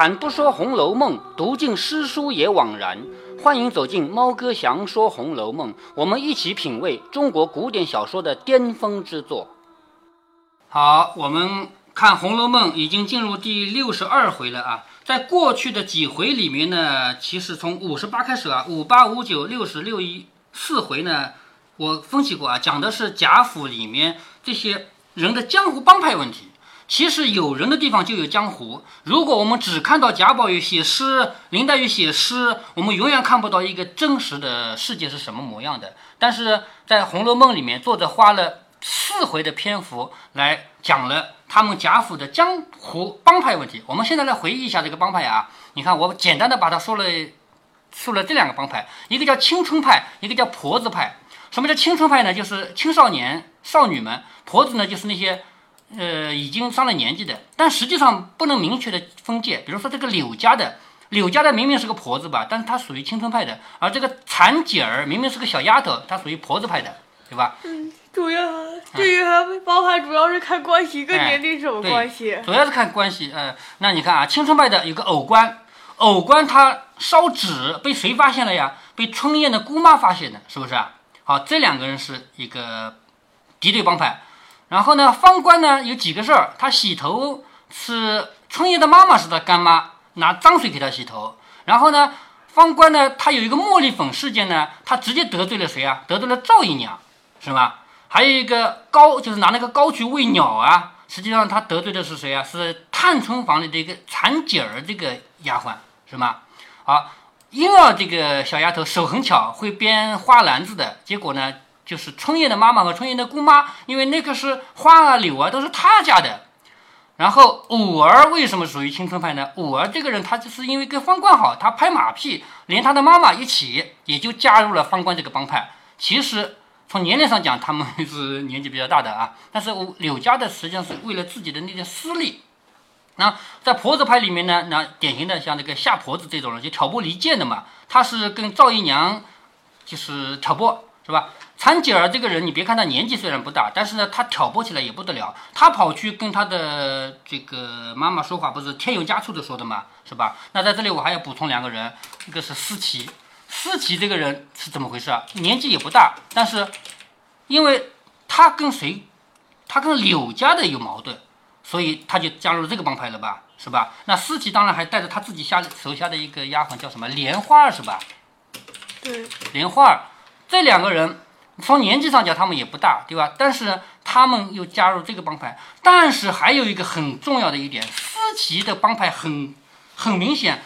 开坛不说《红楼梦》，读尽诗书也枉然。欢迎走进猫哥祥说《红楼梦》，我们一起品味中国古典小说的巅峰之作。好，我们看《红楼梦》已经进入第六十二回了啊。在过去的几回里面呢，其实从五十八开始啊，五八五九六十六一四回呢，我分析过啊，讲的是贾府里面这些人的江湖帮派问题。其实有人的地方就有江湖。如果我们只看到贾宝玉写诗、林黛玉写诗，我们永远看不到一个真实的世界是什么模样的。但是在《红楼梦》里面，作者花了四回的篇幅来讲了他们贾府的江湖帮派问题。我们现在来回忆一下这个帮派啊，你看我简单的把它说了，说了这两个帮派，一个叫青春派，一个叫婆子派。什么叫青春派呢？就是青少年少女们；婆子呢，就是那些。呃，已经上了年纪的，但实际上不能明确的分界。比如说这个柳家的，柳家的明明是个婆子吧，但是她属于青春派的；而这个蚕姐儿明明是个小丫头，她属于婆子派的，对吧？嗯，主要这个包含主要是看关系，跟年龄什么关系？主要是看关系。呃，那你看啊，青春派的有个偶官，偶官他烧纸被谁发现了呀？被春燕的姑妈发现的，是不是啊？好，这两个人是一个敌对帮派。然后呢，方官呢有几个事儿，他洗头是春燕的妈妈是他干妈，拿脏水给他洗头。然后呢，方官呢他有一个茉莉粉事件呢，他直接得罪了谁啊？得罪了赵姨娘，是吧？还有一个糕，就是拿那个糕去喂鸟啊，实际上他得罪的是谁啊？是探春房里的一个蚕姐儿这个丫鬟，是吗？好，婴儿这个小丫头手很巧，会编花篮子的，结果呢？就是春燕的妈妈和春燕的姑妈，因为那个是花啊柳啊都是他家的。然后五儿为什么属于青春派呢？五儿这个人他就是因为跟方官好，他拍马屁，连他的妈妈一起也就加入了方官这个帮派。其实从年龄上讲，他们 是年纪比较大的啊。但是柳家的实际上是为了自己的那点私利。那在婆子派里面呢，那典型的像这个夏婆子这种人，就挑拨离间的嘛。他是跟赵姨娘就是挑拨。是吧？蚕姐儿这个人，你别看他年纪虽然不大，但是呢，他挑拨起来也不得了。他跑去跟他的这个妈妈说话，不是添油加醋的说的吗？是吧？那在这里我还要补充两个人，一个是思琪。思琪这个人是怎么回事啊？年纪也不大，但是因为他跟谁，他跟柳家的有矛盾，所以他就加入这个帮派了吧？是吧？那思琪当然还带着他自己下手下的一个丫鬟叫什么莲花儿，是吧？对，莲花儿。这两个人从年纪上讲，他们也不大，对吧？但是他们又加入这个帮派。但是还有一个很重要的一点，思琪的帮派很很明显。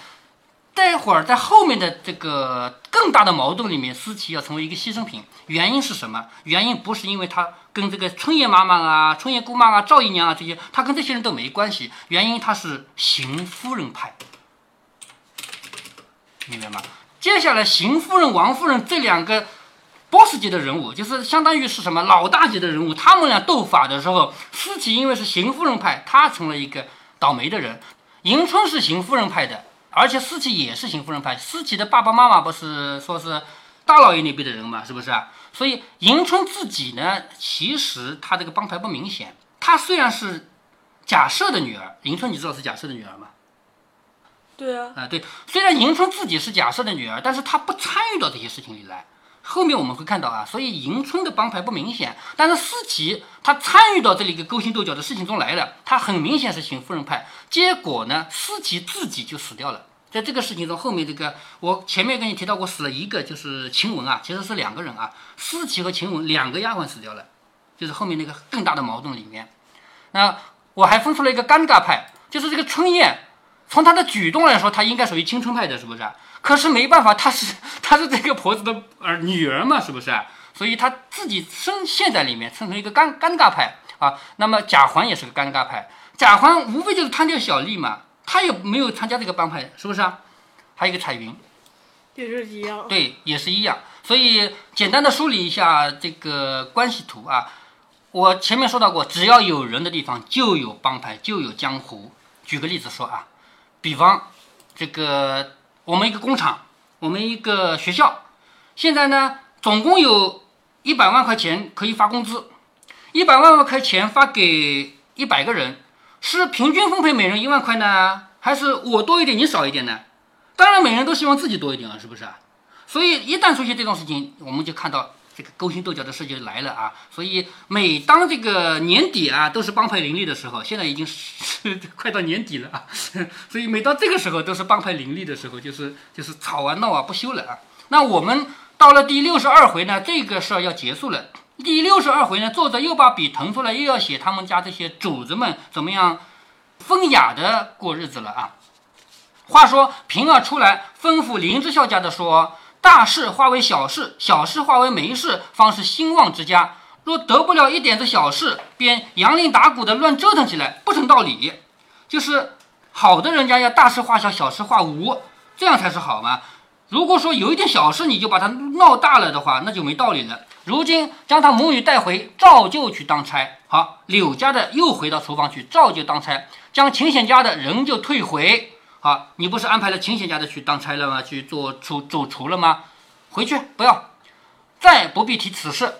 待会儿在后面的这个更大的矛盾里面，思琪要成为一个牺牲品。原因是什么？原因不是因为他跟这个春燕妈妈啊、春燕姑妈啊、赵姨娘啊这些，他跟这些人都没关系。原因他是邢夫人派，明白吗？接下来邢夫人、王夫人这两个。Boss 级的人物就是相当于是什么老大级的人物，他们俩斗法的时候，思琪因为是邢夫人派，她成了一个倒霉的人。迎春是邢夫人派的，而且思琪也是邢夫人派。思琪的爸爸妈妈不是说是大老爷那边的人嘛，是不是啊？所以迎春自己呢，其实她这个帮派不明显。她虽然是贾赦的女儿，迎春你知道是贾赦的女儿吗？对啊，啊对，虽然迎春自己是贾赦的女儿，但是她不参与到这些事情里来。后面我们会看到啊，所以迎春的帮派不明显，但是思琪他参与到这里一个勾心斗角的事情中来了，他很明显是邢夫人派。结果呢，思琪自己就死掉了。在这个事情中，后面这个我前面跟你提到过，死了一个就是晴雯啊，其实是两个人啊，思琪和晴雯两个丫鬟死掉了，就是后面那个更大的矛盾里面。那我还分出了一个尴尬派，就是这个春燕，从她的举动来说，她应该属于青春派的，是不是？可是没办法，她是 她是这个婆子的儿女儿嘛，是不是啊？所以她自己深陷在里面，成为一个尴尴尬派啊。那么贾环也是个尴尬派，贾环无非就是贪点小利嘛，他也没有参加这个帮派，是不是啊？还有一个彩云，也是一样，对，也是一样。所以简单的梳理一下这个关系图啊，我前面说到过，只要有人的地方就有帮派，就有江湖。举个例子说啊，比方这个。我们一个工厂，我们一个学校，现在呢，总共有一百万块钱可以发工资，一百万块钱发给一百个人，是平均分配每人一万块呢，还是我多一点你少一点呢？当然，每人都希望自己多一点啊，是不是？所以一旦出现这种事情，我们就看到这个勾心斗角的事就来了啊。所以每当这个年底啊，都是帮派林立的时候，现在已经是 快到年底了啊。所以每到这个时候都是帮派林立的时候，就是就是吵啊闹啊不休了啊。那我们到了第六十二回呢，这个事儿要结束了。第六十二回呢，作者又把笔腾出来，又要写他们家这些主子们怎么样风雅的过日子了啊。话说平儿出来吩咐林之孝家的说：“大事化为小事，小事化为没事，方是兴旺之家。若得不了一点子小事，便扬铃打鼓的乱折腾起来，不成道理。就是好的人家要大事化小，小事化无，这样才是好嘛。如果说有一点小事你就把它闹大了的话，那就没道理了。如今将他母女带回，照旧去当差。好，柳家的又回到厨房去，照旧当差，将秦显家的人就退回。”好，你不是安排了秦显家的去当差了吗？去做厨主厨了吗？回去不要，再不必提此事。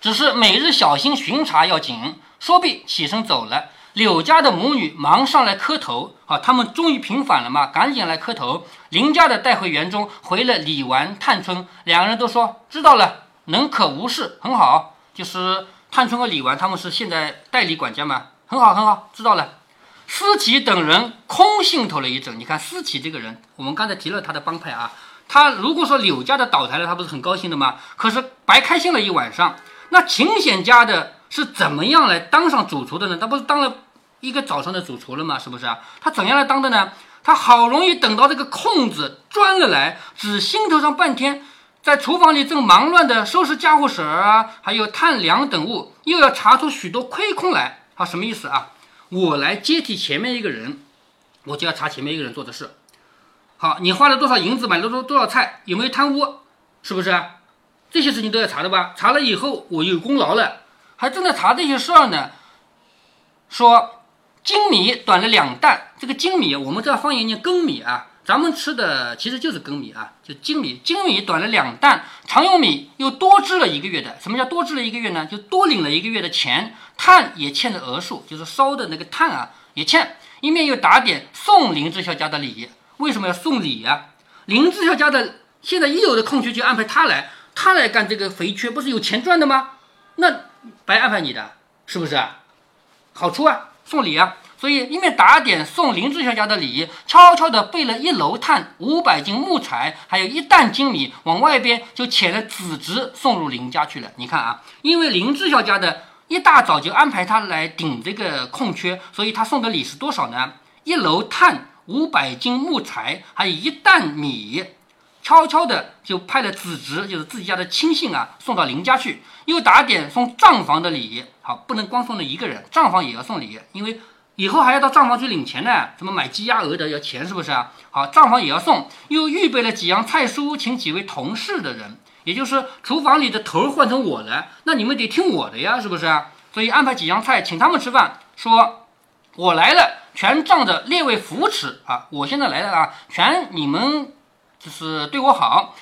只是每日小心巡查要紧。说毕，起身走了。柳家的母女忙上来磕头。好，他们终于平反了嘛，赶紧来磕头。林家的带回园中，回了李纨、探春，两个人都说知道了，能可无事，很好。就是探春和李纨他们是现在代理管家嘛，很好，很好，知道了。思琪等人空心头了一阵。你看思琪这个人，我们刚才提了他的帮派啊。他如果说柳家的倒台了，他不是很高兴的吗？可是白开心了一晚上。那秦显家的是怎么样来当上主厨的呢？他不是当了一个早上的主厨了吗？是不是啊？他怎样来当的呢？他好容易等到这个空子钻了来，只心头上半天，在厨房里正忙乱的收拾家伙事儿啊，还有探粮等物，又要查出许多亏空来。他什么意思啊？我来接替前面一个人，我就要查前面一个人做的事。好，你花了多少银子买了多多少菜，有没有贪污，是不是？这些事情都要查的吧？查了以后我有功劳了，还正在查这些事儿呢。说金米短了两担，这个金米我们这方言念粳米啊，咱们吃的其实就是粳米啊，就精米。精米短了两担，常用米又多支了一个月的。什么叫多支了一个月呢？就多领了一个月的钱。炭也欠着额数，就是烧的那个炭啊，也欠。一面又打点送林志孝家的礼，为什么要送礼啊？林志孝家的现在一有的空缺就安排他来，他来干这个肥缺，不是有钱赚的吗？那白安排你的，是不是啊？好处啊，送礼啊。所以一面打点送林志孝家的礼，悄悄地备了一篓炭、五百斤木材，还有一担精米，往外边就遣了子侄送入林家去了。你看啊，因为林志孝家的。一大早就安排他来顶这个空缺，所以他送的礼是多少呢？一篓炭、五百斤木材，还有一担米，悄悄的就派了子侄，就是自己家的亲信啊，送到林家去，又打点送账房的礼。好，不能光送了一个人，账房也要送礼，因为以后还要到账房去领钱呢。什么买鸡鸭鹅的要钱，是不是啊？好，账房也要送，又预备了几样菜蔬，请几位同事的人。也就是厨房里的头换成我了，那你们得听我的呀，是不是？所以安排几样菜请他们吃饭，说我来了，全仗着列位扶持啊！我现在来了啊，全你们就是对我好，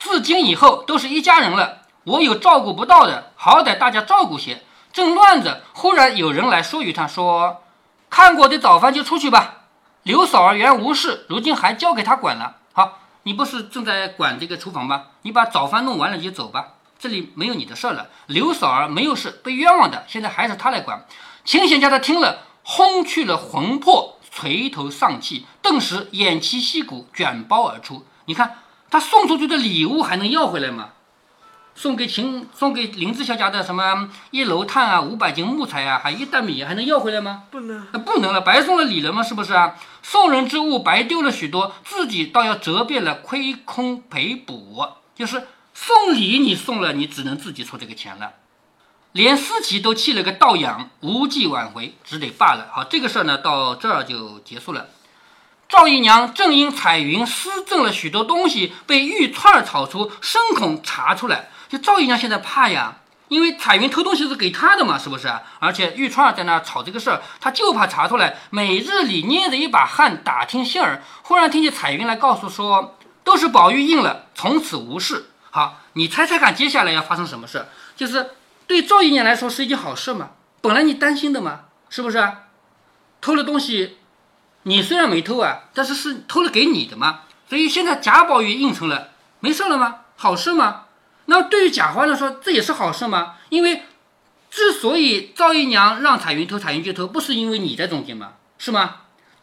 自今以后都是一家人了。我有照顾不到的，好歹大家照顾些。正乱着，忽然有人来说与他说：“看过的早饭就出去吧。刘嫂儿原无事，如今还交给他管了。”好。你不是正在管这个厨房吗？你把早饭弄完了就走吧，这里没有你的事了。刘嫂儿没有事，被冤枉的，现在还是他来管。秦贤家的听了，轰去了魂魄，垂头丧气，顿时偃旗息鼓，卷包而出。你看他送出去的礼物还能要回来吗？送给秦、送给林志孝家的什么一楼炭啊，五百斤木材啊，还一担米，还能要回来吗？不能，那不能了，白送了礼了吗？是不是啊？送人之物白丢了许多，自己倒要折变了，亏空赔补。就是送礼你送了，你只能自己出这个钱了。连思琪都气了个倒仰，无计挽回，只得罢了。好，这个事儿呢，到这儿就结束了。赵姨娘正因彩云私赠了许多东西，被玉串炒出，深恐查出来。就赵姨娘现在怕呀，因为彩云偷东西是给她的嘛，是不是？而且玉钏在那吵这个事儿，她就怕查出来。每日里捏着一把汗打听信儿，忽然听见彩云来告诉说，都是宝玉应了，从此无事。好，你猜猜看，接下来要发生什么事？就是对赵姨娘来说是一件好事嘛，本来你担心的嘛，是不是？偷了东西，你虽然没偷啊，但是是偷了给你的嘛。所以现在贾宝玉应承了，没事了吗？好事吗？那对于贾环来说，这也是好事吗？因为之所以赵姨娘让彩云偷，彩云就偷，不是因为你在中间吗？是吗？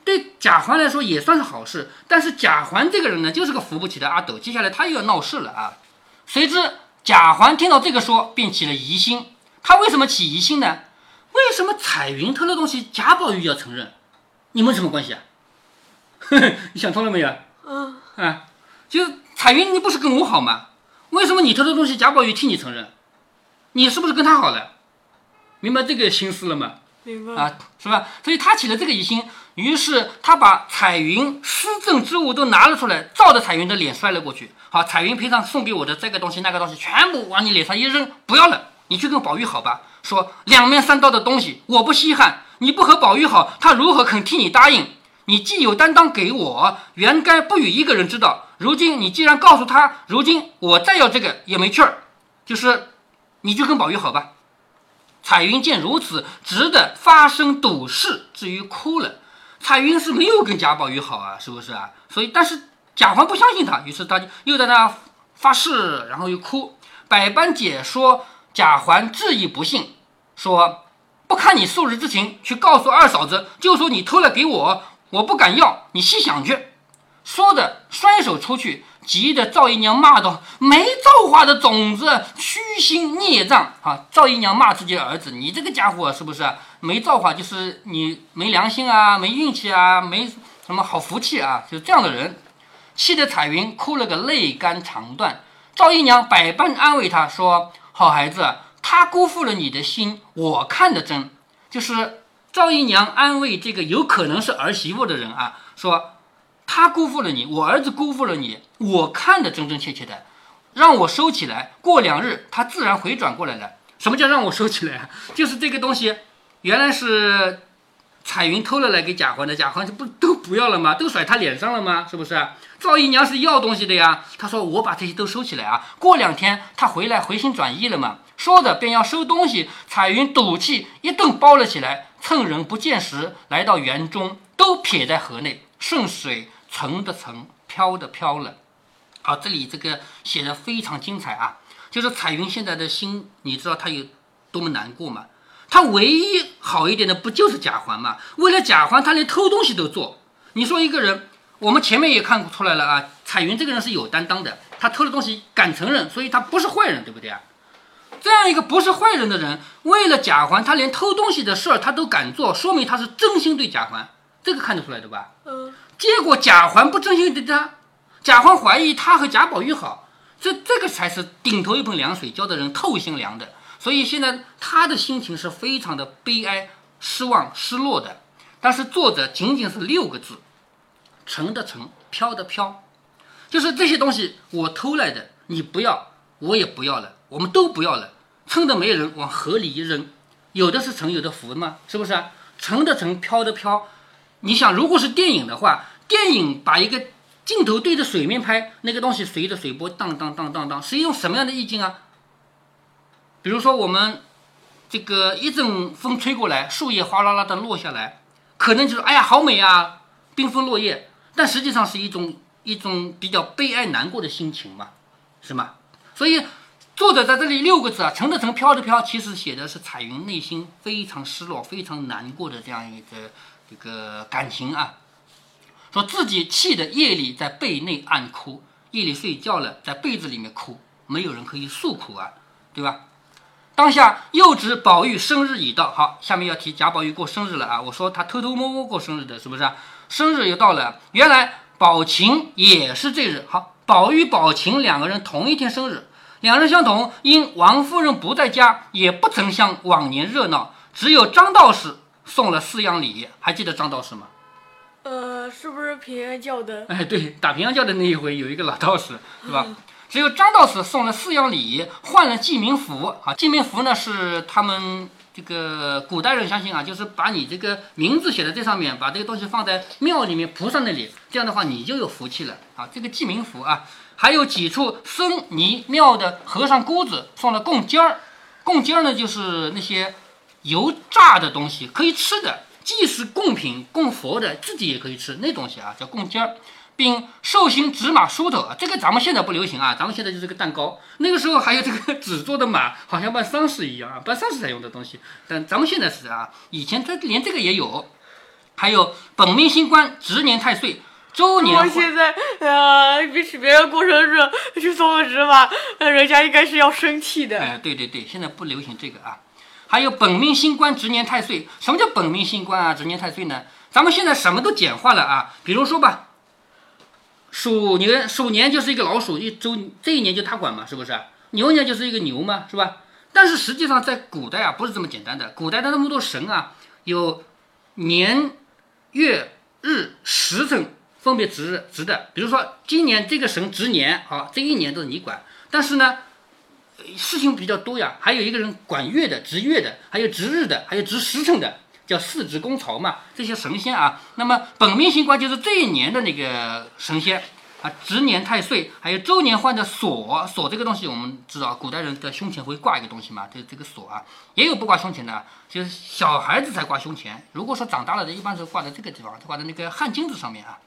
对贾环来说也算是好事。但是贾环这个人呢，就是个扶不起的阿斗，接下来他又要闹事了啊！谁知贾环听到这个说，便起了疑心。他为什么起疑心呢？为什么彩云偷的东西，贾宝玉要承认？你们什么关系啊？你想通了没有？嗯，啊，就是彩云，你不是跟我好吗？为什么你偷的东西贾宝玉替你承认？你是不是跟他好了？明白这个心思了吗？明白。啊，是吧？所以他起了这个疑心，于是他把彩云私赠之物都拿了出来，照着彩云的脸摔了过去。好，彩云赔偿送给我的这个东西、那个东西，全部往你脸上一扔，不要了，你去跟宝玉好吧。说两面三刀的东西，我不稀罕。你不和宝玉好，他如何肯替你答应？你既有担当给我，原该不与一个人知道。如今你既然告诉他，如今我再要这个也没趣儿。就是，你就跟宝玉好吧。彩云见如此，只得发声赌誓，至于哭了。彩云是没有跟贾宝玉好啊，是不是啊？所以，但是贾环不相信他，于是他就又在那发誓，然后又哭，百般解说。贾环质疑不信，说不看你素日之情，去告诉二嫂子，就说你偷了给我，我不敢要，你细想去。说着，摔手出去，急得赵姨娘骂道：“没造化的种子，虚心孽障！”啊，赵姨娘骂自己的儿子：“你这个家伙是不是没造化？就是你没良心啊，没运气啊，没什么好福气啊，就这样的人。”气得彩云哭了个泪干肠断。赵姨娘百般安慰她说。好孩子，他辜负了你的心，我看得真。就是赵姨娘安慰这个有可能是儿媳妇的人啊，说他辜负了你，我儿子辜负了你，我看得真真切切的，让我收起来。过两日，他自然回转过来了。什么叫让我收起来？就是这个东西原来是彩云偷了来给贾环的，贾环这不都不要了吗？都甩他脸上了吗？是不是？赵姨娘是要东西的呀，她说我把这些都收起来啊，过两天她回来回心转意了嘛。说着便要收东西，彩云赌气一顿包了起来，趁人不见时，来到园中，都撇在河内，顺水沉的沉，飘的飘了。啊，这里这个写的非常精彩啊，就是彩云现在的心，你知道她有多么难过吗？她唯一好一点的不就是贾环吗？为了贾环，他连偷东西都做。你说一个人。我们前面也看出来了啊，彩云这个人是有担当的，他偷了东西敢承认，所以他不是坏人，对不对啊？这样一个不是坏人的人，为了贾环，他连偷东西的事儿他都敢做，说明他是真心对贾环，这个看得出来的吧？嗯。结果贾环不真心对他，贾环怀疑他和贾宝玉好，这这个才是顶头一盆凉水，浇的人透心凉的。所以现在他的心情是非常的悲哀、失望、失落的。但是作者仅仅是六个字。沉的沉，飘的飘，就是这些东西我偷来的，你不要，我也不要了，我们都不要了，趁着没人往河里一扔，有的是沉，有的浮嘛，是不是？沉的沉，飘的飘，你想，如果是电影的话，电影把一个镜头对着水面拍，那个东西随着水波荡荡荡荡荡，是一种什么样的意境啊？比如说我们这个一阵风吹过来，树叶哗啦啦的落下来，可能就是哎呀好美啊，缤纷落叶。但实际上是一种一种比较悲哀难过的心情嘛，是吗？所以作者在这里六个字啊，沉的沉，飘的飘，其实写的是彩云内心非常失落、非常难过的这样一个这个感情啊。说自己气得夜里在被内暗哭，夜里睡觉了，在被子里面哭，没有人可以诉苦啊，对吧？当下又知宝玉生日已到，好，下面要提贾宝玉过生日了啊。我说他偷偷摸摸过生日的，是不是？生日又到了，原来宝琴也是这日。好，宝玉、宝琴两个人同一天生日，两人相同。因王夫人不在家，也不曾像往年热闹。只有张道士送了四样礼，还记得张道士吗？呃，是不是平安教的？哎，对，打平安教的那一回有一个老道士，是吧？只有张道士送了四样礼，换了记名符。啊，记名符呢是他们。这个古代人相信啊，就是把你这个名字写在这上面，把这个东西放在庙里面菩萨那里，这样的话你就有福气了啊。这个记名符啊，还有几处僧尼庙的和尚姑子送了贡尖儿，贡尖儿呢就是那些油炸的东西，可以吃的，既是供品供佛的，自己也可以吃那东西啊，叫供尖儿，并寿星纸马梳头啊，这个咱们现在不流行啊，咱们现在就是个蛋糕。那个时候还有这个纸做的马，好像办丧事一样啊，办丧事才用的东西。但咱们现在是啊，以前他连这个也有，还有本命星官值年太岁。周年我现在呃，比起别人过生日去送个纸马，呃人家应该是要生气的。哎，对对对，现在不流行这个啊。还有本命星官值年太岁，什么叫本命星官啊？值年太岁呢？咱们现在什么都简化了啊。比如说吧，鼠年鼠年就是一个老鼠，一周这一年就他管嘛，是不是？牛年就是一个牛嘛，是吧？但是实际上在古代啊，不是这么简单的。古代的那么多神啊，有年、月、日、时辰。分别值值的，比如说今年这个神值年，好，这一年都是你管。但是呢，事情比较多呀，还有一个人管月的，值月的，还有值日的，还有值时辰的，叫四值公曹嘛。这些神仙啊，那么本命星官就是这一年的那个神仙啊，值年太岁，还有周年换的锁锁这个东西，我们知道古代人的胸前会挂一个东西嘛，这这个锁啊，也有不挂胸前的，就是小孩子才挂胸前。如果说长大了的，一般是挂在这个地方，挂在那个汗巾子上面啊。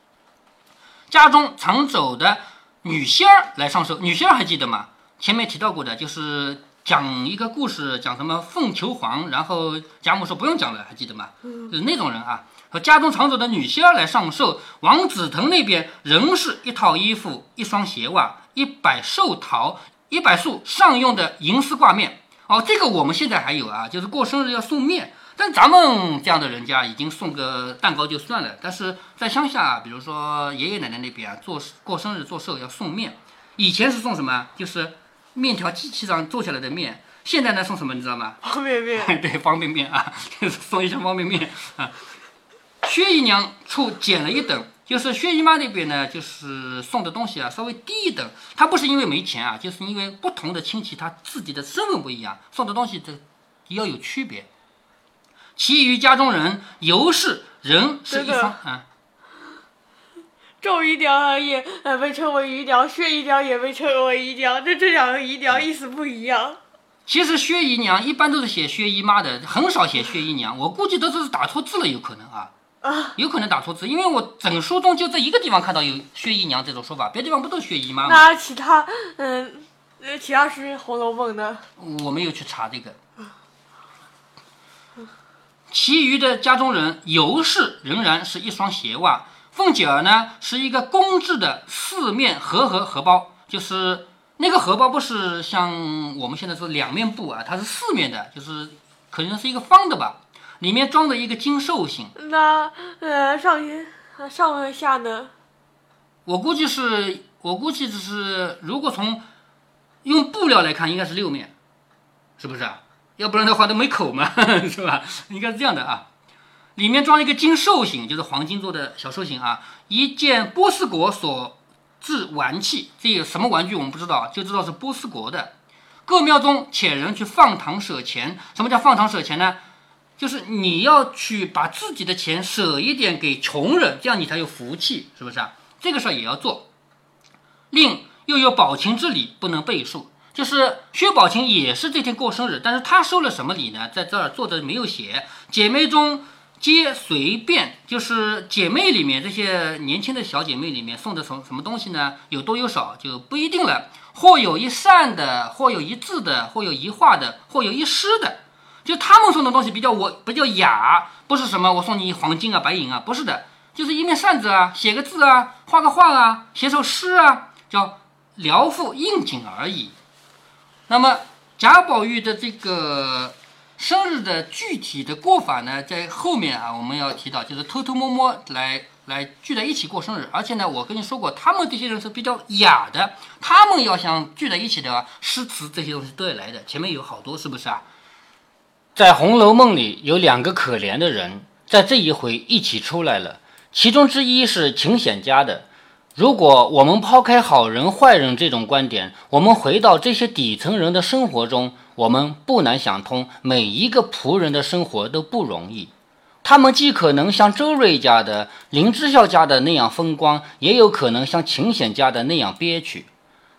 家中常走的女仙儿来上寿，女仙儿还记得吗？前面提到过的，就是讲一个故事，讲什么凤求凰，然后贾母说不用讲了，还记得吗？就是那种人啊。和家中常走的女仙儿来上寿，王子腾那边仍是一套衣服、一双鞋袜、一百寿桃、一百束上用的银丝挂面。哦，这个我们现在还有啊，就是过生日要送面。但咱们这样的人家已经送个蛋糕就算了，但是在乡下，比如说爷爷奶奶那边啊，做过生日做寿要送面，以前是送什么？就是面条机器上做下来的面。现在呢送什么？你知道吗？方便面。对，方便面啊，就 是送一箱方便面啊。薛姨娘处减了一等，就是薛姨妈那边呢，就是送的东西啊稍微低一等。她不是因为没钱啊，就是因为不同的亲戚他自己的身份不一样，送的东西这要有区别。其余家中人，尤氏人是一方啊。赵姨娘也呃被称为姨娘，薛姨娘也被称为姨娘，这这两个姨娘意思不一样。其实薛姨娘一般都是写薛姨妈的，很少写薛姨娘。我估计都是打错字了，有可能啊。啊，有可能打错字，因为我整书中就这一个地方看到有薛姨娘这种说法，别的地方不都是薛姨妈吗？那其他嗯，呃，其他是《红楼梦》呢。我没有去查这个。其余的家中人，尤氏仍然是一双鞋袜，凤姐儿呢是一个工制的四面合合荷包，就是那个荷包不是像我们现在说两面布啊，它是四面的，就是可能是一个方的吧，里面装的一个金寿星。那呃上上下呢？我估计是，我估计只是，如果从用布料来看，应该是六面，是不是啊？要不然的话都没口嘛，是吧？应该是这样的啊，里面装了一个金兽形，就是黄金做的小兽形啊，一件波斯国所制玩器，这有什么玩具我们不知道，就知道是波斯国的。各庙中遣人去放堂舍钱，什么叫放堂舍钱呢？就是你要去把自己的钱舍一点给穷人，这样你才有福气，是不是啊？这个事儿也要做。另又有保琴之礼，不能背述。就是薛宝琴也是这天过生日，但是她收了什么礼呢？在这儿作者没有写。姐妹中皆随便，就是姐妹里面这些年轻的小姐妹里面送的什么什么东西呢？有多有少就不一定了。或有一扇的，或有一字的，或有一画的，或有一诗的。就他们送的东西比较我比较雅，不是什么我送你黄金啊、白银啊，不是的，就是一面扇子啊，写个字啊，画个画啊，写首诗啊，叫聊赋应景而已。那么贾宝玉的这个生日的具体的过法呢，在后面啊，我们要提到，就是偷偷摸摸来来聚在一起过生日。而且呢，我跟你说过，他们这些人是比较雅的，他们要想聚在一起的话，诗词这些东西都要来的。前面有好多，是不是啊？在《红楼梦》里有两个可怜的人，在这一回一起出来了，其中之一是秦显家的。如果我们抛开好人坏人这种观点，我们回到这些底层人的生活中，我们不难想通，每一个仆人的生活都不容易。他们既可能像周瑞家的、林之孝家的那样风光，也有可能像秦显家的那样憋屈，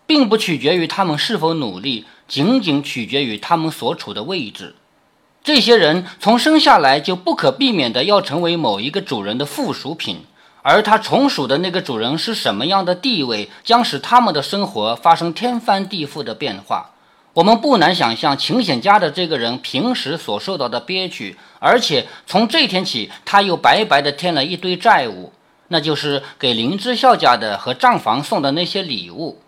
并不取决于他们是否努力，仅仅取决于他们所处的位置。这些人从生下来就不可避免的要成为某一个主人的附属品，而他从属的那个主人是什么样的地位，将使他们的生活发生天翻地覆的变化。我们不难想象秦显家的这个人平时所受到的憋屈，而且从这天起，他又白白的添了一堆债务，那就是给林之孝家的和账房送的那些礼物。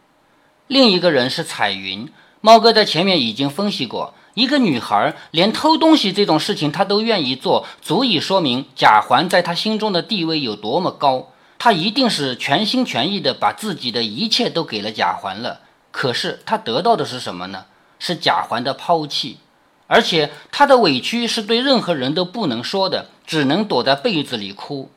另一个人是彩云，猫哥在前面已经分析过。一个女孩连偷东西这种事情她都愿意做，足以说明贾环在她心中的地位有多么高。她一定是全心全意的把自己的一切都给了贾环了。可是她得到的是什么呢？是贾环的抛弃，而且他的委屈是对任何人都不能说的，只能躲在被子里哭。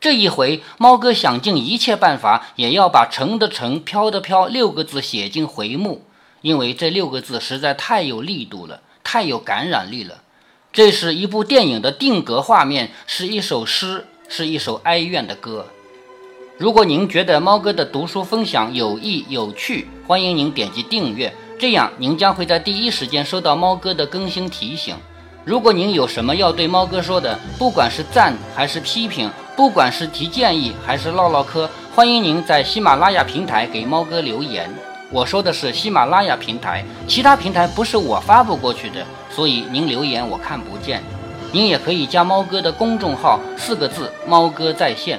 这一回，猫哥想尽一切办法，也要把“沉的沉，飘的飘”六个字写进回目。因为这六个字实在太有力度了，太有感染力了。这是一部电影的定格画面，是一首诗，是一首哀怨的歌。如果您觉得猫哥的读书分享有益有趣，欢迎您点击订阅，这样您将会在第一时间收到猫哥的更新提醒。如果您有什么要对猫哥说的，不管是赞还是批评，不管是提建议还是唠唠嗑，欢迎您在喜马拉雅平台给猫哥留言。我说的是喜马拉雅平台，其他平台不是我发布过去的，所以您留言我看不见。您也可以加猫哥的公众号，四个字“猫哥在线”。